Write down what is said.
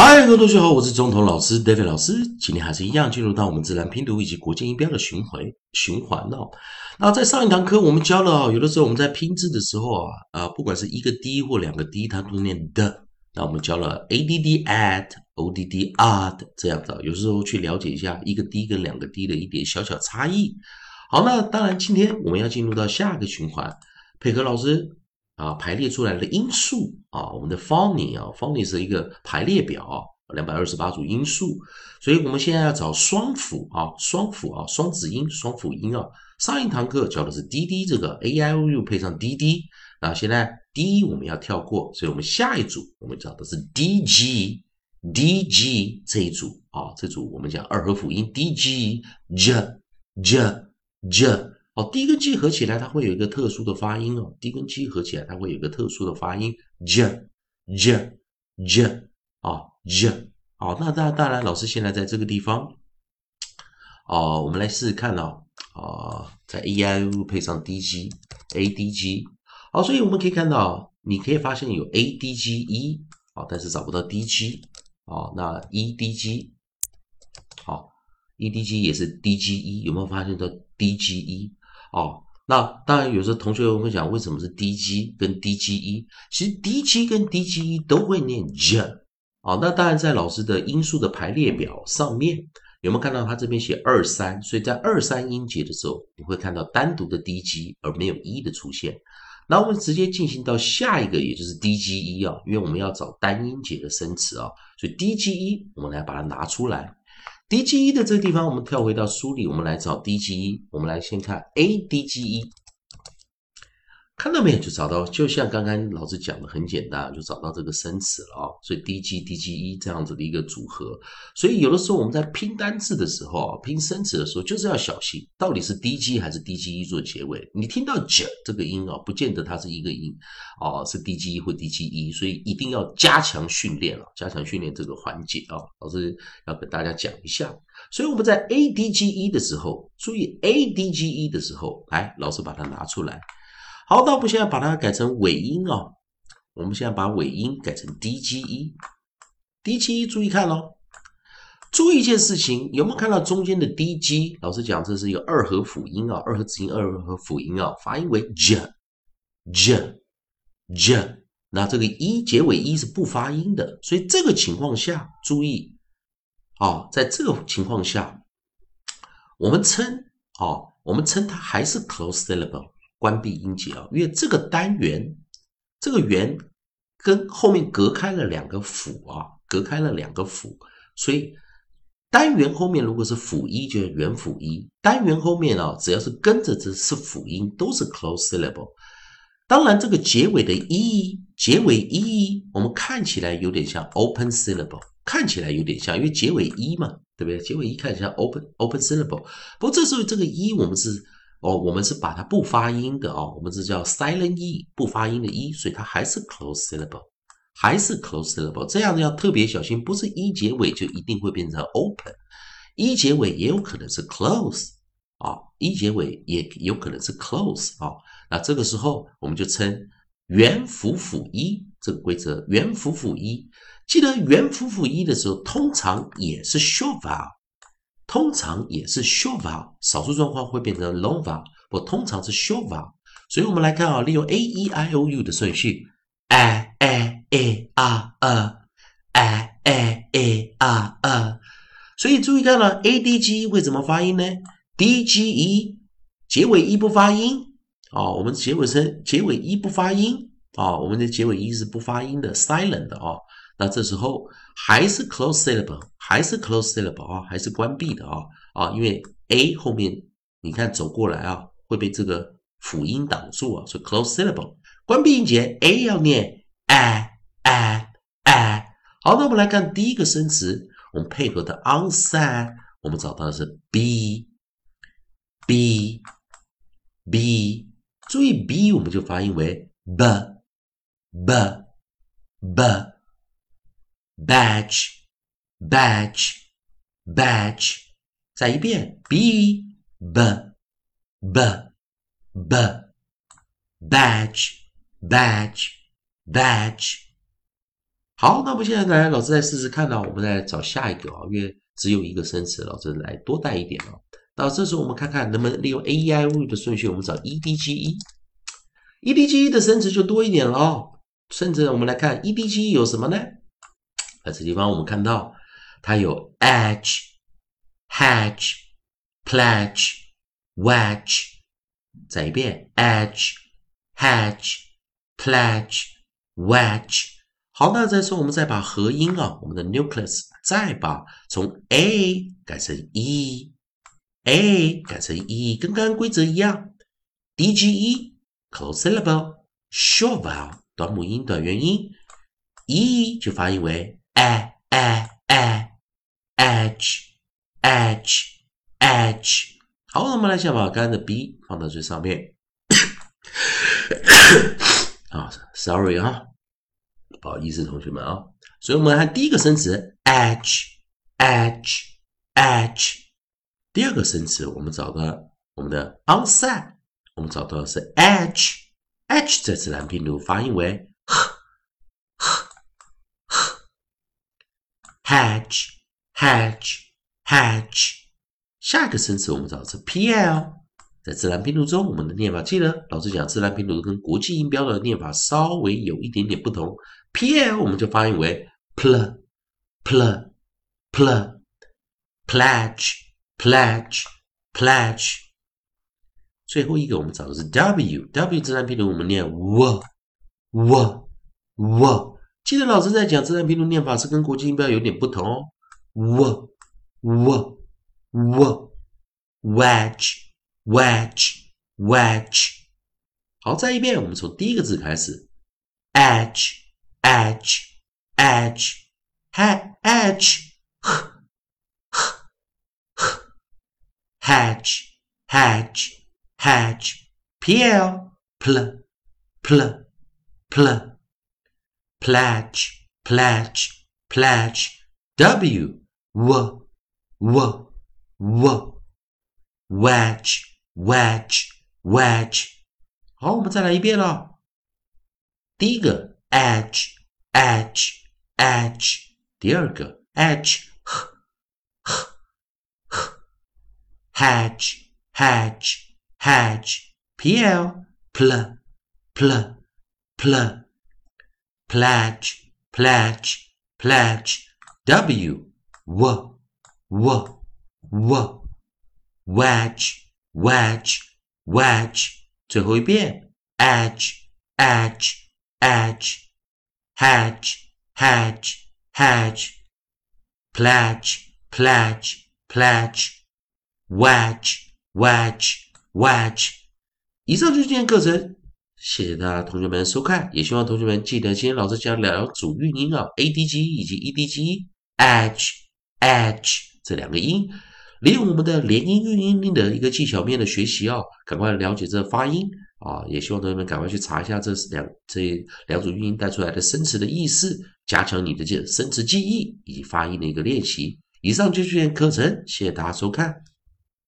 嗨，各位同学好，我是中童老师 David 老师。今天还是一样进入到我们自然拼读以及国际音标的循环循环哦。那在上一堂课我们教了，有的时候我们在拼字的时候啊，啊，不管是一个 d 或两个 d，它都念的。那我们教了 a d d at o d d ad 这样的，有时候去了解一下一个 d 跟两个 d 的一点小小差异。好，那当然今天我们要进入到下个循环，配合老师。啊，排列出来的因素啊，我们的 funny 啊，funny 是一个排列表，两百二十八组因素，所以我们现在要找双辅啊，双辅啊，双子音、双辅音啊。上一堂课教的是 d d 这个 a i o u 配上 d d，那现在 d 我们要跳过，所以我们下一组我们找的是 d g d g 这一组啊，这组我们讲二合辅音 d g j j j。哦，d 跟 g 合起来，它会有一个特殊的发音哦。d 跟 g 合起来，它会有一个特殊的发音，j j j 啊 j。好，那当当然，老师现在在这个地方，哦，我们来试试看哦。啊，在 a i u 配上 d g a d g。好，所以我们可以看到，你可以发现有 a d g e，好，但是找不到 d g。啊，那 e d g，好，e d g 也是 d g e，有没有发现到 d g e？哦，那当然，有时候同学会问讲，为什么是 D G 跟 D G E？其实 D G 跟 D G E 都会念 J。哦，那当然，在老师的音素的排列表上面，有没有看到他这边写二三？所以在二三音节的时候，你会看到单独的 D G 而没有 E 的出现。那我们直接进行到下一个，也就是 D G E 啊，因为我们要找单音节的生词啊，所以 D G E 我们来把它拿出来。D G E 的这个地方，我们跳回到书里，我们来找 D G E。我们来先看 A D G E。看到没有？就找到，就像刚刚老师讲的，很简单，就找到这个生词了啊。所以 D G D G E 这样子的一个组合。所以有的时候我们在拼单字的时候啊，拼生词的时候，就是要小心，到底是 D G 还是 D G E 做结尾。你听到 J 这个音啊，不见得它是一个音啊，是 D G E 或 D G E，所以一定要加强训练了，加强训练这个环节啊。老师要跟大家讲一下。所以我们在 A D G E 的时候，注意 A D G E 的时候，来，老师把它拿出来。好，那我们现在把它改成尾音哦。我们现在把尾音改成 D G E，D G E，注意看喽。注意一件事情，有没有看到中间的 D G？老师讲这是一个二合辅音啊，二合子音，二合辅音啊，发音为 J，J，J。那这个 E 结尾 E 是不发音的，所以这个情况下，注意啊，在这个情况下，我们称啊，我们称它还是 close syllable。关闭音节啊，因为这个单元，这个元跟后面隔开了两个辅啊，隔开了两个辅，所以单元后面如果是辅一，就是元辅一。单元后面啊，只要是跟着这是辅音，都是 close syllable。当然，这个结尾的 e，结尾 e，我们看起来有点像 open syllable，看起来有点像，因为结尾 e 嘛，对不对？结尾 e 看起来 open open syllable。不过这时候这个 e 我们是。哦，我们是把它不发音的哦，我们这叫 silent e，不发音的 e，所以它还是 close syllable，还是 close syllable，这样子要特别小心，不是 e 结尾就一定会变成 open，e 结尾也有可能是 close 啊，e 结尾也有可能是 close 啊，那这个时候我们就称元辅辅一这个规则，元辅辅一，记得元辅辅一的时候，通常也是 short vowel。通常也是 short vowel，少数状况会变成 long vowel，不，通常是 short vowel。所以我们来看啊，利用 a e i o u 的顺序，a a a r a，a a a r a。所以注意看了，a d g 会怎么发音呢？d g e 结尾一不发音啊，我们结尾声结尾一不发音啊，我们的结尾一是不发音的，silent 的啊。那这时候还是 close syllable，还是 close syllable 啊，还是关闭的啊啊，因为 a 后面你看走过来啊，会被这个辅音挡住啊，所以 close syllable 关闭音节 a 要念 a a a。好，那我们来看第一个生词，我们配合的 on side，我们找到的是 b b b，注意 b 我们就发音为 b b b。Badge, badge, badge，再一遍，b b b b badge, badge, badge。好，那我们现在来，老师再试试看呢。我们再找下一个啊，因为只有一个生词，老师来多带一点啊。到这时候我们看看能不能利用 A E I O U 的顺序，我们找 E D G E，E D G E 的生词就多一点了。甚至我们来看 E D G E 有什么呢？在这地方我们看到它有 edge、hedge、pledge、wedge。再一遍 edge、hedge、pledge、wedge。好，那再说我们再把合音啊，我们的 nucleus 再把从 a 改成 e，a 改成 e，跟刚刚规则一样，d g e close syllable，short vowel 短母音短元音，e 就发音为 a a a edge edge edge。好，我们来先把刚刚的 b 放到最上面。啊，sorry 啊。不好意思，同学们啊，所以我们看第一个生词 edge，edge，edge。第二个生词，我们找到我们的 onside，我们找到的是 edge，edge 在自然拼读发音为 h，h，hedge，hedge，hedge。下一个生词我们找的是 pl。在自然拼读中，我们的念法记得，老师讲自然拼读跟国际音标的念法稍微有一点点不同。P L 我们就发音为 pl pl pl pledge pledge pledge。最后一个我们找的是 W W 自然拼读，我们念 w w w。记得老师在讲自然拼读念法是跟国际音标有点不同哦。w w w wedge。wedge wedge，好，再一遍，我们从第一个字开始，edge edge edge edge hedge hedge hedge pl pl pl pl pledge pledge pledge w w w w wedge wedge wedge，好，我们再来一遍了。第一个 edge edge edge，第二个 edge hedge hedge hedge，pl pl pl pl pledge pledge pledge，w w w w wedge wedge wedge，最后一遍 edge edge edge hedge hedge hedge pledge pledge pledge wedge wedge wedge。以上就是今天课程， 谢谢大家同学们收看，也希望同学们记得今天老师讲两组韵音啊，a d g 以及 e d g edge edge 这两个音。利用我们的连音韵音的一个技巧面的学习哦，赶快了解这发音啊！也希望同学们赶快去查一下这两这两组韵音带出来的生词的意思，加强你的这生词记忆以及发音的一个练习。以上就是今天课程，谢谢大家收看。